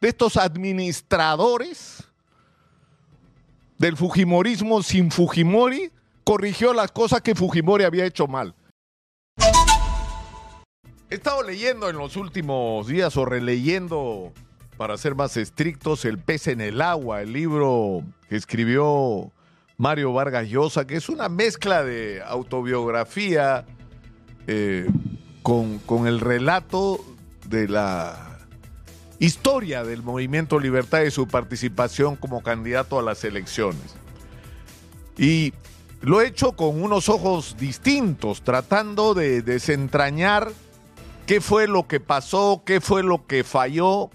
de estos administradores del Fujimorismo sin Fujimori corrigió las cosas que Fujimori había hecho mal. He estado leyendo en los últimos días o releyendo, para ser más estrictos, El pez en el agua, el libro que escribió Mario Vargas Llosa, que es una mezcla de autobiografía eh, con, con el relato de la historia del movimiento Libertad y su participación como candidato a las elecciones. Y lo he hecho con unos ojos distintos, tratando de desentrañar qué fue lo que pasó, qué fue lo que falló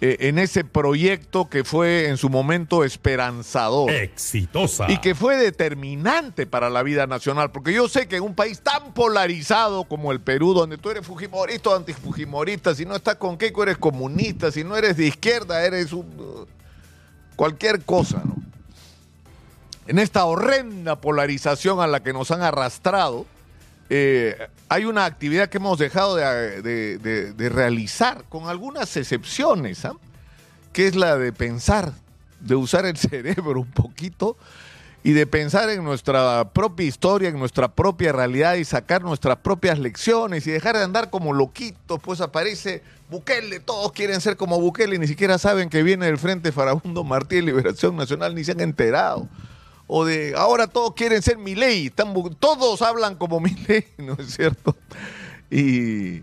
en ese proyecto que fue en su momento esperanzador. Exitosa. Y que fue determinante para la vida nacional, porque yo sé que en un país tan polarizado como el Perú, donde tú eres fujimorista o antifujimorista, si no estás con Keiko eres comunista, si no eres de izquierda eres un, cualquier cosa, ¿no? En esta horrenda polarización a la que nos han arrastrado, eh, hay una actividad que hemos dejado de, realizar, con algunas excepciones, ¿ah? que es la de pensar, de usar el cerebro un poquito y de pensar en nuestra propia historia, en nuestra propia realidad y sacar nuestras propias lecciones y dejar de andar como loquitos, pues aparece Bukele, todos quieren ser como Bukele y ni siquiera saben que viene del Frente Farabundo Martí de Liberación Nacional, ni se han enterado o de ahora todos quieren ser están bu- todos hablan como Milei, ¿no es cierto? Y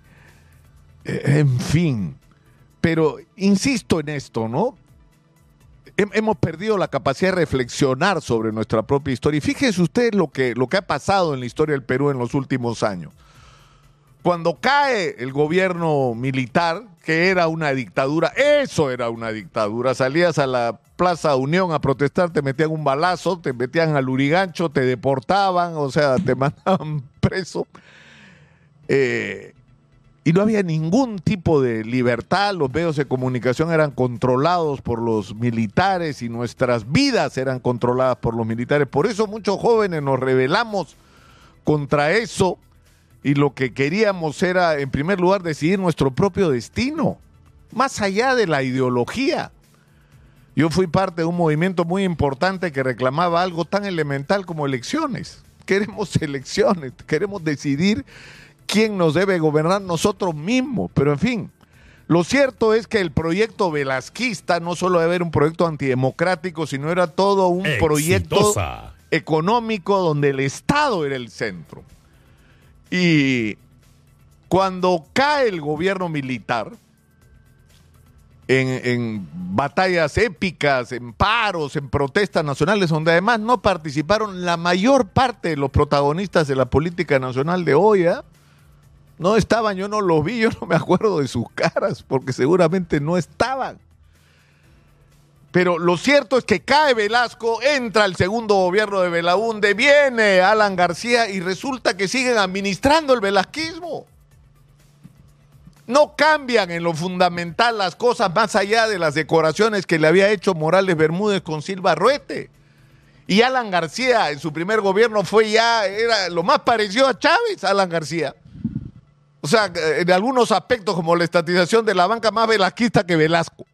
eh, en fin, pero insisto en esto, ¿no? Hem- Hemos perdido la capacidad de reflexionar sobre nuestra propia historia. Y fíjense ustedes lo que, lo que ha pasado en la historia del Perú en los últimos años. Cuando cae el gobierno militar, que era una dictadura, eso era una dictadura, salías a la Plaza Unión a protestar, te metían un balazo, te metían al urigancho, te deportaban, o sea, te mandaban preso. Eh, y no había ningún tipo de libertad, los medios de comunicación eran controlados por los militares y nuestras vidas eran controladas por los militares. Por eso muchos jóvenes nos rebelamos contra eso y lo que queríamos era, en primer lugar, decidir nuestro propio destino, más allá de la ideología. Yo fui parte de un movimiento muy importante que reclamaba algo tan elemental como elecciones. Queremos elecciones, queremos decidir quién nos debe gobernar nosotros mismos. Pero en fin, lo cierto es que el proyecto velasquista no solo debe haber un proyecto antidemocrático, sino era todo un proyecto económico donde el Estado era el centro. Y cuando cae el gobierno militar, en, batallas épicas, en paros, en protestas nacionales, donde además no participaron la mayor parte de los protagonistas de la política nacional de hoy, ¿ah? No estaban, yo no los vi, yo no me acuerdo de sus caras, porque seguramente no estaban. Pero lo cierto es que cae Velasco, entra el segundo gobierno de Belaúnde, viene Alan García y resulta que siguen administrando el velasquismo. No cambian en lo fundamental las cosas más allá de las decoraciones que le había hecho Morales Bermúdez con Silva Ruete. Y Alan García en su primer gobierno fue ya, era lo más parecido a Chávez, Alan García. O sea, en algunos aspectos como la estatización de la banca más velasquista que Velasco.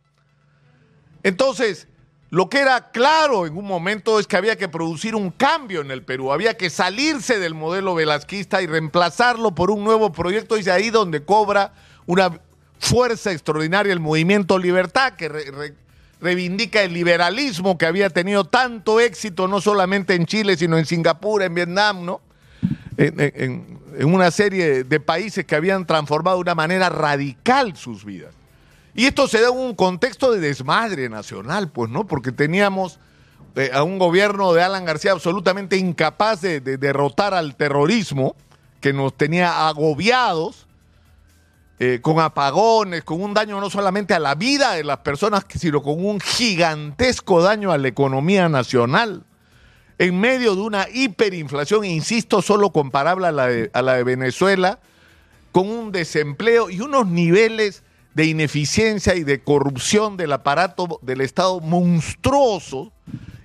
Entonces, lo que era claro en un momento es que había que producir un cambio en el Perú, había que salirse del modelo velasquista y reemplazarlo por un nuevo proyecto y es ahí donde cobra una fuerza extraordinaria el movimiento Libertad, que re- re- reivindica el liberalismo que había tenido tanto éxito no solamente en Chile, sino en Singapur, en Vietnam, ¿no? En una serie de países que habían transformado de una manera radical sus vidas. Y esto se da en un contexto de desmadre nacional, pues, ¿no? Porque teníamos eh, a un gobierno de Alan García absolutamente incapaz de, de derrotar al terrorismo, que nos tenía agobiados, eh, con apagones, con un daño no solamente a la vida de las personas, sino con un gigantesco daño a la economía nacional. En medio de una hiperinflación, insisto, solo comparable a la de Venezuela, con un desempleo y unos niveles de ineficiencia y de corrupción del aparato del Estado monstruoso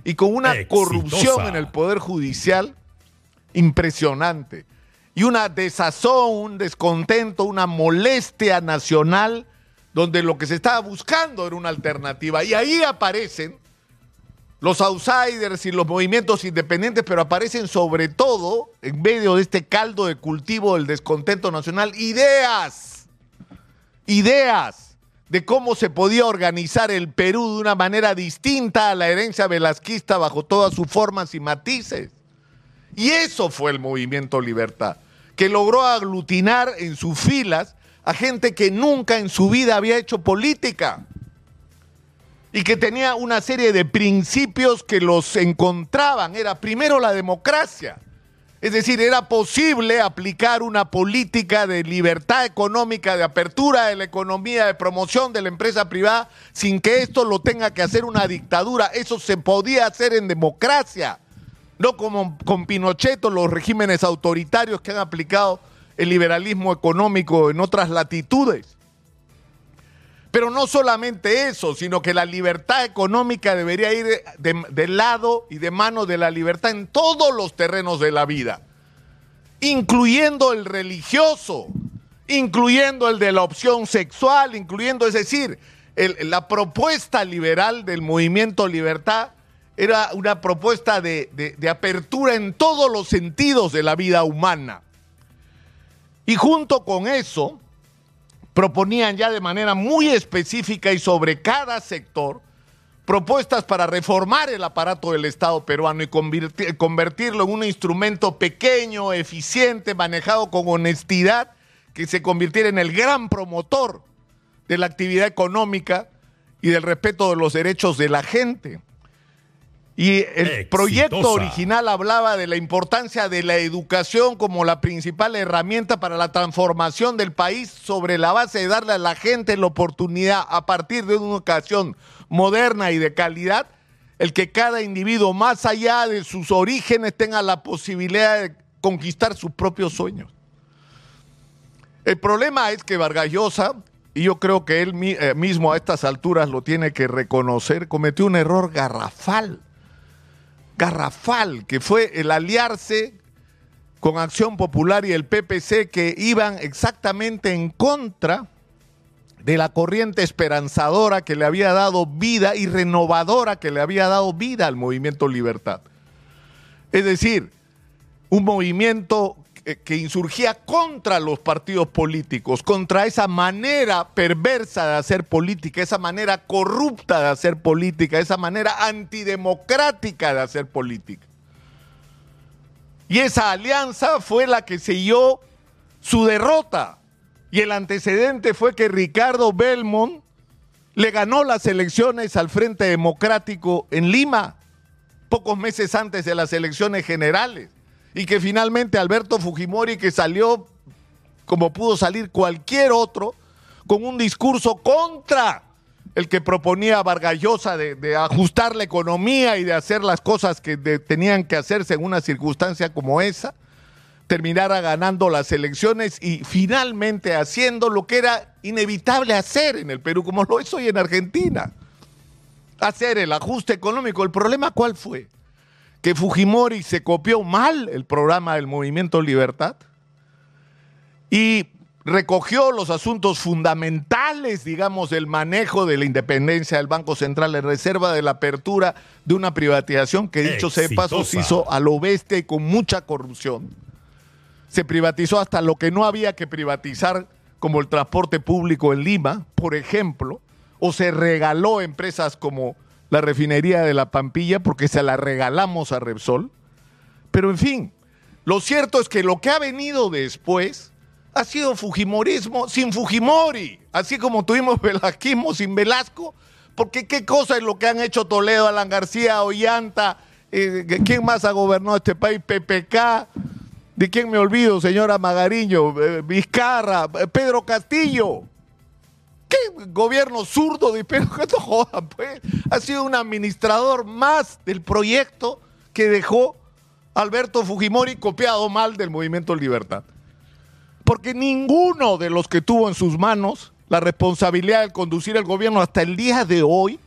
y con una Exitosa. corrupción en el Poder Judicial impresionante y una desazón, un descontento, una molestia nacional donde lo que se estaba buscando era una alternativa. Y ahí aparecen los outsiders y los movimientos independientes, pero aparecen sobre todo, en medio de este caldo de cultivo del descontento nacional, ideas, ideas de cómo se podía organizar el Perú de una manera distinta a la herencia velasquista bajo todas sus formas y matices. Y eso fue el movimiento Libertad, que logró aglutinar en sus filas a gente que nunca en su vida había hecho política y que tenía una serie de principios que los encontraban. Era primero la democracia. Es decir, era posible aplicar una política de libertad económica, de apertura de la economía, de promoción de la empresa privada, sin que esto lo tenga que hacer una dictadura. Eso se podía hacer en democracia, no como con Pinochet o los regímenes autoritarios que han aplicado el liberalismo económico en otras latitudes. Pero no solamente eso, sino que la libertad económica debería ir del lado y de mano de la libertad en todos los terrenos de la vida, incluyendo el religioso, incluyendo el de la opción sexual, incluyendo, es decir, la propuesta liberal del movimiento libertad era una propuesta de apertura en todos los sentidos de la vida humana. Y junto con eso, proponían ya de manera muy específica y sobre cada sector propuestas para reformar el aparato del Estado peruano y convertirlo en un instrumento pequeño, eficiente, manejado con honestidad, que se convirtiera en el gran promotor de la actividad económica y del respeto de los derechos de la gente. Y el proyecto original hablaba de la importancia de la educación como la principal herramienta para la transformación del país sobre la base de darle a la gente la oportunidad a partir de una educación moderna y de calidad, el que cada individuo más allá de sus orígenes tenga la posibilidad de conquistar sus propios sueños. El problema es que Vargas Llosa, y yo creo que él eh, mismo a estas alturas lo tiene que reconocer, cometió un error garrafal garrafal, que fue el aliarse con Acción Popular y el PPC que iban exactamente en contra de la corriente esperanzadora que le había dado vida y renovadora que le había dado vida al movimiento Libertad. Es decir, un movimiento que insurgía contra los partidos políticos, contra esa manera perversa de hacer política, esa manera corrupta de hacer política, esa manera antidemocrática de hacer política. Y esa alianza fue la que selló su derrota. Y el antecedente fue que Ricardo Belmont le ganó las elecciones al Frente Democrático en Lima, pocos meses antes de las elecciones generales y que finalmente Alberto Fujimori, que salió como pudo salir cualquier otro, con un discurso contra el que proponía Vargallosa de, ajustar la economía y de hacer las cosas que tenían que hacerse en una circunstancia como esa, terminara ganando las elecciones y finalmente haciendo lo que era inevitable hacer en el Perú, como lo es hoy en Argentina, hacer el ajuste económico. ¿El problema cuál fue? Que Fujimori se copió mal el programa del Movimiento Libertad y recogió los asuntos fundamentales, digamos, del manejo de la independencia del Banco Central en reserva de la apertura de una privatización que, dicho sea de paso, se hizo a lo bestia y con mucha corrupción. Se privatizó hasta lo que no había que privatizar, como el transporte público en Lima, por ejemplo, o se regaló empresas como la refinería de la Pampilla porque se la regalamos a Repsol. Pero en fin, lo cierto es que lo que ha venido después ha sido Fujimorismo sin Fujimori, así como tuvimos Velasquismo sin Velasco, porque qué cosa es lo que han hecho Toledo, Alan García, Ollanta, eh, ¿quién más ha gobernado este país? PPK, ¿de quién me olvido, señora Magariño? Eh, Vizcarra, Pedro Castillo. ¿Qué gobierno zurdo de pero que pues? Ha sido un administrador más del proyecto que dejó Alberto Fujimori copiado mal del movimiento Libertad. Porque ninguno de los que tuvo en sus manos la responsabilidad de conducir el gobierno hasta el día de hoy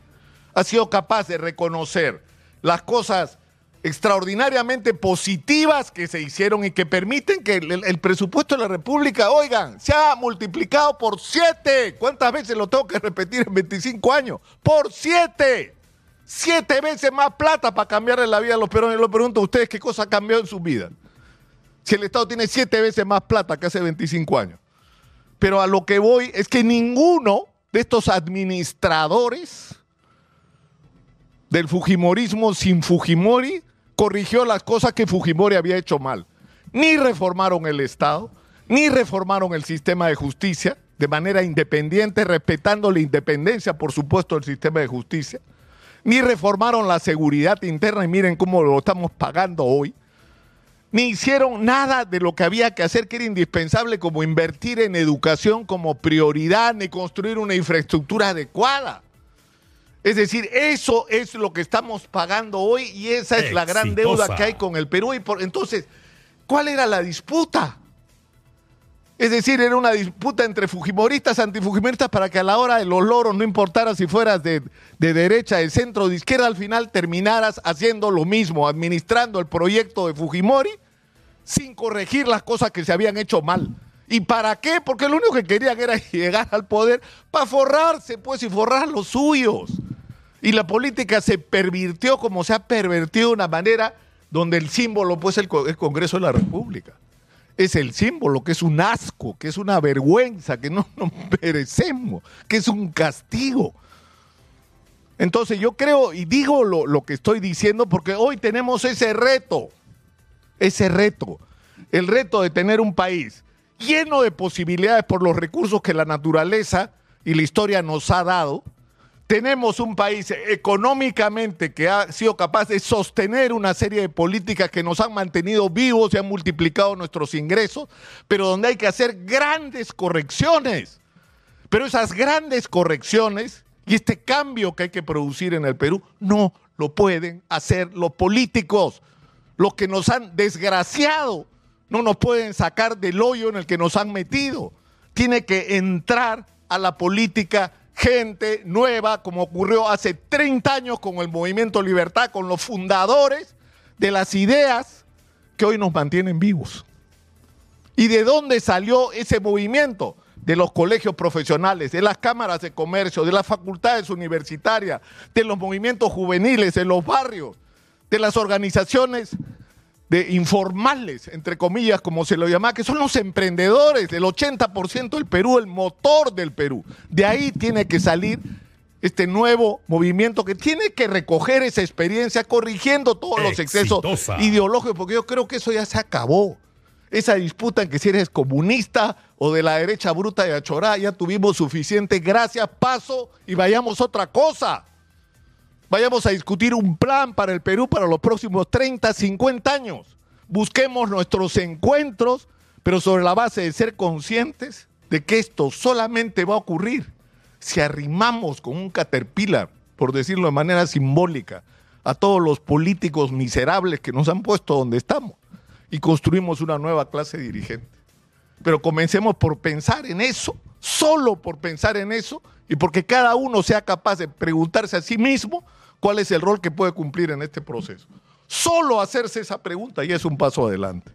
ha sido capaz de reconocer las cosas extraordinariamente positivas que se hicieron y que permiten que el, presupuesto de la República, oigan, se ha multiplicado por siete. ¿Cuántas veces lo tengo que repetir en 25 años? Por siete. Siete veces más plata para cambiarle la vida a los peruanos. Y lo pregunto a ustedes qué cosa cambió en su vida. Si el Estado tiene siete veces más plata que hace 25 años. Pero a lo que voy es que ninguno de estos administradores del Fujimorismo sin Fujimori corrigió las cosas que Fujimori había hecho mal. Ni reformaron el Estado, ni reformaron el sistema de justicia de manera independiente, respetando la independencia, por supuesto, del sistema de justicia, ni reformaron la seguridad interna y miren cómo lo estamos pagando hoy, ni hicieron nada de lo que había que hacer, que era indispensable, como invertir en educación como prioridad, ni construir una infraestructura adecuada. Es decir, eso es lo que estamos pagando hoy y esa es la gran deuda que hay con el Perú. Y por, entonces, ¿cuál era la disputa? Es decir, era una disputa entre fujimoristas, antifujimoristas, para que a la hora de los loros, no importara si fueras de, de, derecha, de centro, de izquierda, al final terminaras haciendo lo mismo, administrando el proyecto de Fujimori sin corregir las cosas que se habían hecho mal. ¿Y para qué? Porque lo único que querían era llegar al poder para forrarse, pues, y forrar los suyos. Y la política se pervirtió como se ha pervertido de una manera donde el símbolo, pues, es el, el Congreso de la República. Es el símbolo, que es un asco, que es una vergüenza, que no nos merecemos, que es un castigo. Entonces yo creo y digo lo, lo, que estoy diciendo porque hoy tenemos ese reto, ese reto, el reto de tener un país lleno de posibilidades por los recursos que la naturaleza y la historia nos ha dado, tenemos un país económicamente que ha sido capaz de sostener una serie de políticas que nos han mantenido vivos y han multiplicado nuestros ingresos, pero donde hay que hacer grandes correcciones. Pero esas grandes correcciones y este cambio que hay que producir en el Perú no lo pueden hacer los políticos, los que nos han desgraciado, no nos pueden sacar del hoyo en el que nos han metido. Tiene que entrar a la política gente nueva, como ocurrió hace 30 años con el Movimiento Libertad, con los fundadores de las ideas que hoy nos mantienen vivos. ¿Y de dónde salió ese movimiento? De los colegios profesionales, de las cámaras de comercio, de las facultades universitarias, de los movimientos juveniles, de los barrios, de las organizaciones de informales, entre comillas, como se lo llama, que son los emprendedores, el 80% del Perú, el motor del Perú. De ahí tiene que salir este nuevo movimiento que tiene que recoger esa experiencia corrigiendo todos los excesos ideológicos, porque yo creo que eso ya se acabó. Esa disputa en que si eres comunista o de la derecha bruta de Achorá, ya tuvimos suficiente. Gracias, paso y vayamos a otra cosa. Vayamos a discutir un plan para el Perú para los próximos 30, 50 años. Busquemos nuestros encuentros, pero sobre la base de ser conscientes de que esto solamente va a ocurrir si arrimamos con un caterpillar, por decirlo de manera simbólica, a todos los políticos miserables que nos han puesto donde estamos y construimos una nueva clase dirigente. Pero comencemos por pensar en eso, solo por pensar en eso, y porque cada uno sea capaz de preguntarse a sí mismo cuál es el rol que puede cumplir en este proceso. Solo hacerse esa pregunta y es un paso adelante.